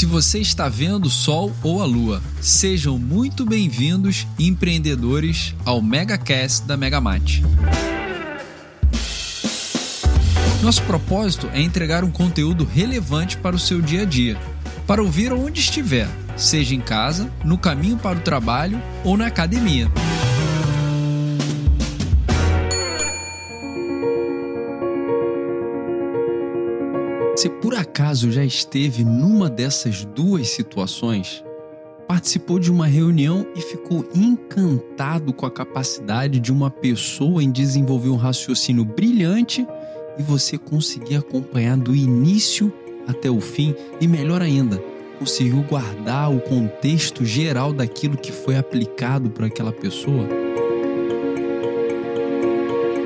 Se você está vendo o Sol ou a Lua, sejam muito bem-vindos, empreendedores, ao MegaCast da Megamate. Nosso propósito é entregar um conteúdo relevante para o seu dia a dia, para ouvir onde estiver, seja em casa, no caminho para o trabalho ou na academia. Se por acaso já esteve numa dessas duas situações, participou de uma reunião e ficou encantado com a capacidade de uma pessoa em desenvolver um raciocínio brilhante e você conseguir acompanhar do início até o fim e melhor ainda, conseguiu guardar o contexto geral daquilo que foi aplicado por aquela pessoa?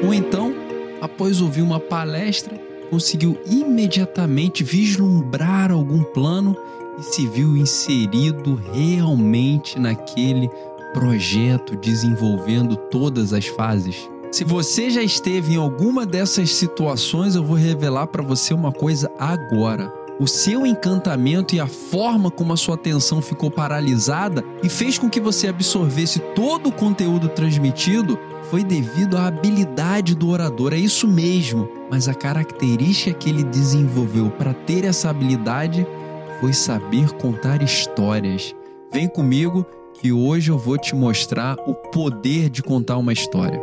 Ou então, após ouvir uma palestra, conseguiu imediatamente vislumbrar algum plano e se viu inserido realmente naquele projeto, desenvolvendo todas as fases. Se você já esteve em alguma dessas situações, eu vou revelar para você uma coisa agora. O seu encantamento e a forma como a sua atenção ficou paralisada e fez com que você absorvesse todo o conteúdo transmitido foi devido à habilidade do orador, é isso mesmo. Mas a característica que ele desenvolveu para ter essa habilidade foi saber contar histórias. Vem comigo que hoje eu vou te mostrar o poder de contar uma história.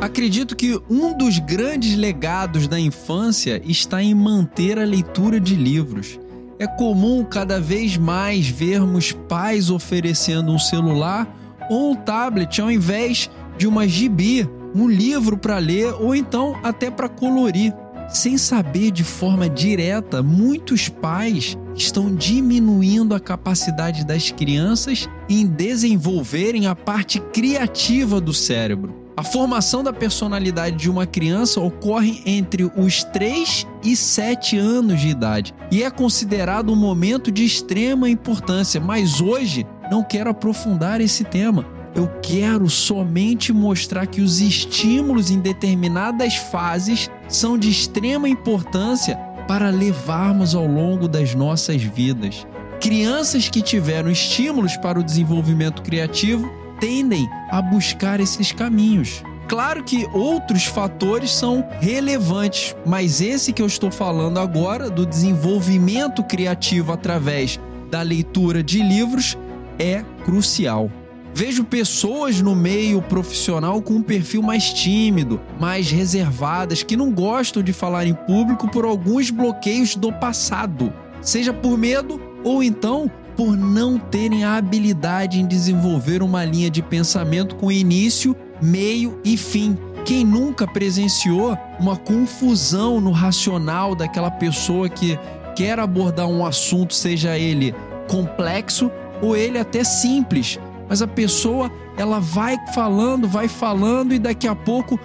Acredito que um dos grandes legados da infância está em manter a leitura de livros. É comum cada vez mais vermos pais oferecendo um celular ou um tablet ao invés de uma gibi, um livro para ler ou então até para colorir. Sem saber de forma direta, muitos pais estão diminuindo a capacidade das crianças em desenvolverem a parte criativa do cérebro. A formação da personalidade de uma criança ocorre entre os 3 e 7 anos de idade e é considerado um momento de extrema importância, mas hoje não quero aprofundar esse tema. Eu quero somente mostrar que os estímulos em determinadas fases são de extrema importância para levarmos ao longo das nossas vidas. Crianças que tiveram estímulos para o desenvolvimento criativo tendem a buscar esses caminhos. Claro que outros fatores são relevantes, mas esse que eu estou falando agora, do desenvolvimento criativo através da leitura de livros, é crucial. Vejo pessoas no meio profissional com um perfil mais tímido, mais reservadas, que não gostam de falar em público por alguns bloqueios do passado, seja por medo ou então por não terem a habilidade em desenvolver uma linha de pensamento com início, meio e fim. Quem nunca presenciou uma confusão no racional daquela pessoa que quer abordar um assunto, seja ele complexo ou ele até simples, mas a pessoa ela vai falando, vai falando e daqui a pouco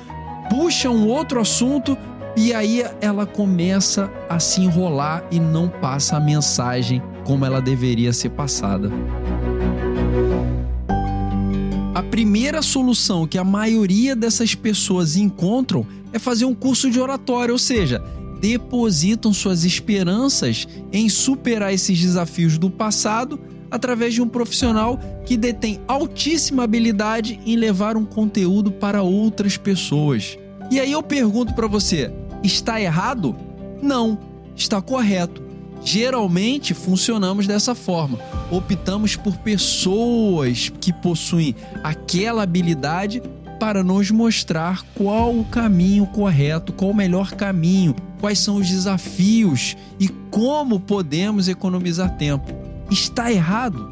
puxa um outro assunto e aí ela começa a se enrolar e não passa a mensagem como ela deveria ser passada. A primeira solução que a maioria dessas pessoas encontram é fazer um curso de oratória, ou seja, depositam suas esperanças em superar esses desafios do passado através de um profissional que detém altíssima habilidade em levar um conteúdo para outras pessoas. E aí eu pergunto para você, está errado? Não, está correto. Geralmente funcionamos dessa forma. Optamos por pessoas que possuem aquela habilidade para nos mostrar qual o caminho correto, qual o melhor caminho, quais são os desafios e como podemos economizar tempo. Está errado?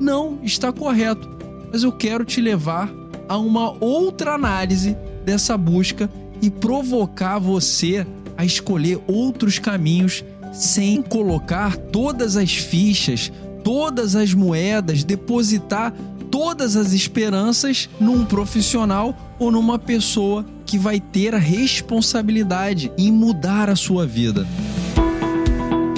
Não, está correto. Mas eu quero te levar a uma outra análise dessa busca e provocar você a escolher outros caminhos sem colocar todas as fichas, todas as moedas, depositar todas as esperanças num profissional ou numa pessoa que vai ter a responsabilidade em mudar a sua vida.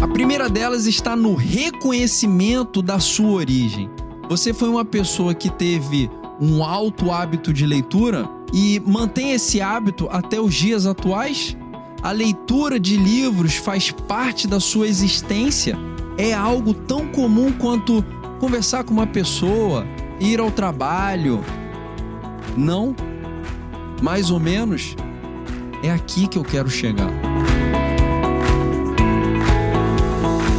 A primeira delas está no reconhecimento da sua origem. Você foi uma pessoa que teve um alto hábito de leitura e mantém esse hábito até os dias atuais? A leitura de livros faz parte da sua existência, é algo tão comum quanto conversar com uma pessoa, ir ao trabalho. Não? Mais ou menos? É aqui que eu quero chegar.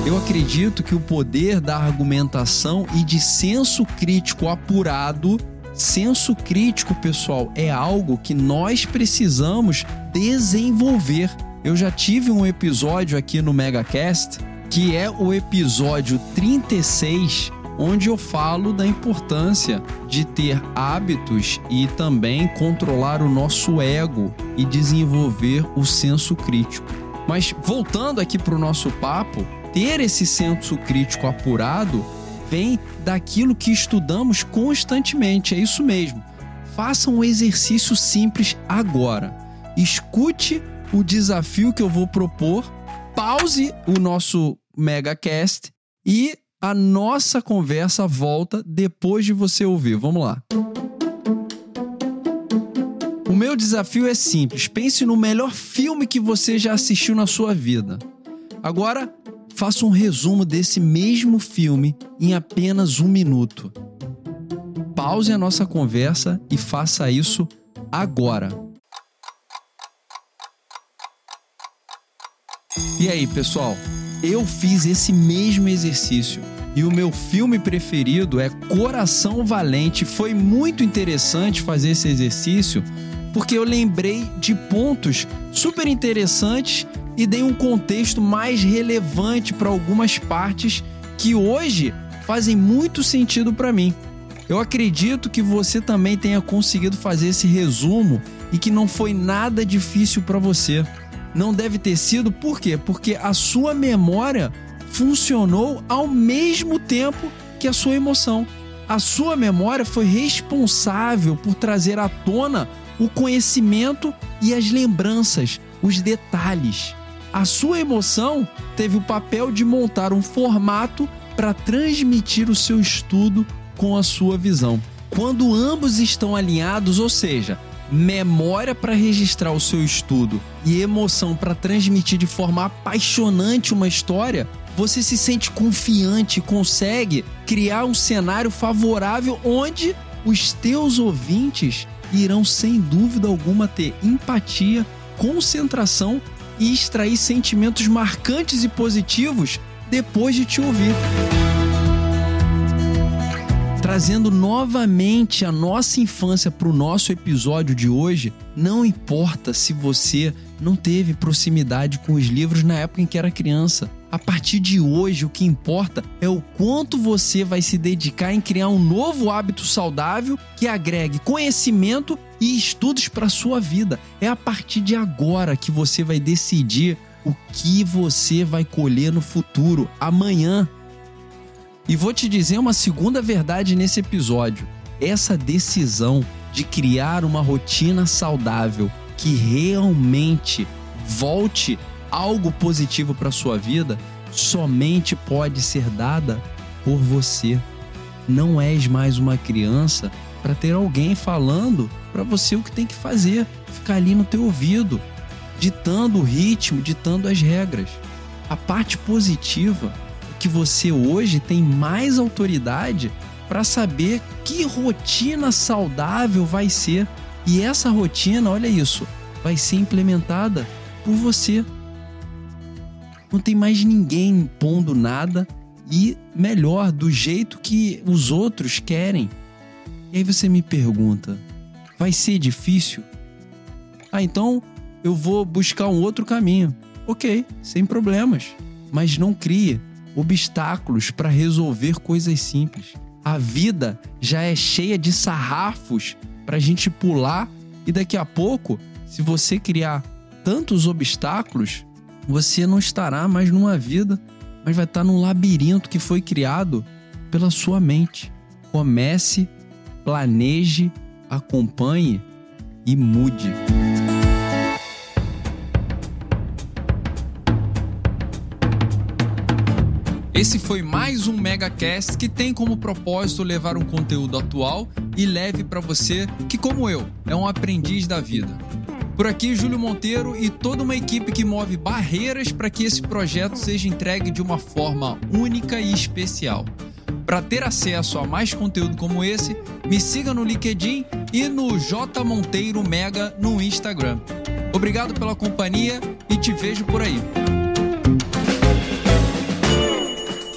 Eu acredito que o poder da argumentação e de senso crítico apurado, senso crítico, pessoal, é algo que nós precisamos desenvolver. Eu já tive um episódio aqui no MegaCast, que é o episódio 36, onde eu falo da importância de ter hábitos e também controlar o nosso ego e desenvolver o senso crítico. Mas voltando aqui para o nosso papo, ter esse senso crítico apurado vem daquilo que estudamos constantemente. É isso mesmo. Faça um exercício simples agora. Escute o desafio que eu vou propor, pause o nosso megacast e a nossa conversa volta depois de você ouvir. Vamos lá. O meu desafio é simples. Pense no melhor filme que você já assistiu na sua vida. Agora, faça um resumo desse mesmo filme em apenas um minuto. Pause a nossa conversa e faça isso agora. E aí, pessoal? Eu fiz esse mesmo exercício e o meu filme preferido é Coração Valente. Foi muito interessante fazer esse exercício porque eu lembrei de pontos super interessantes e dei um contexto mais relevante para algumas partes que hoje fazem muito sentido para mim. Eu acredito que você também tenha conseguido fazer esse resumo e que não foi nada difícil para você. Não deve ter sido, por quê? Porque a sua memória funcionou ao mesmo tempo que a sua emoção. A sua memória foi responsável por trazer à tona o conhecimento e as lembranças, os detalhes. A sua emoção teve o papel de montar um formato para transmitir o seu estudo com a sua visão. Quando ambos estão alinhados, ou seja, memória para registrar o seu estudo e emoção para transmitir de forma apaixonante uma história, você se sente confiante e consegue criar um cenário favorável onde os teus ouvintes irão sem dúvida alguma ter empatia, concentração e extrair sentimentos marcantes e positivos depois de te ouvir. Trazendo novamente a nossa infância para o nosso episódio de hoje, não importa se você não teve proximidade com os livros na época em que era criança. A partir de hoje, o que importa é o quanto você vai se dedicar em criar um novo hábito saudável que agregue conhecimento e estudos para sua vida. É a partir de agora que você vai decidir o que você vai colher no futuro, amanhã. E vou te dizer uma segunda verdade nesse episódio. Essa decisão de criar uma rotina saudável que realmente volte algo positivo para sua vida somente pode ser dada por você. Não és mais uma criança para ter alguém falando para você o que tem que fazer, ficar ali no teu ouvido, ditando o ritmo, ditando as regras. A parte positiva é que você hoje tem mais autoridade para saber que rotina saudável vai ser. E essa rotina, olha isso, vai ser implementada por você não tem mais ninguém impondo nada e melhor, do jeito que os outros querem. E aí você me pergunta: vai ser difícil? Ah, então eu vou buscar um outro caminho. Ok, sem problemas. Mas não crie obstáculos para resolver coisas simples. A vida já é cheia de sarrafos para a gente pular e daqui a pouco, se você criar tantos obstáculos, você não estará mais numa vida, mas vai estar num labirinto que foi criado pela sua mente. Comece, planeje, acompanhe e mude. Esse foi mais um MegaCast que tem como propósito levar um conteúdo atual e leve para você que, como eu, é um aprendiz da vida. Por aqui, Júlio Monteiro e toda uma equipe que move barreiras para que esse projeto seja entregue de uma forma única e especial. Para ter acesso a mais conteúdo como esse, me siga no LinkedIn e no J Monteiro Mega no Instagram. Obrigado pela companhia e te vejo por aí.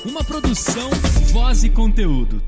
Uma produção, voz e conteúdo.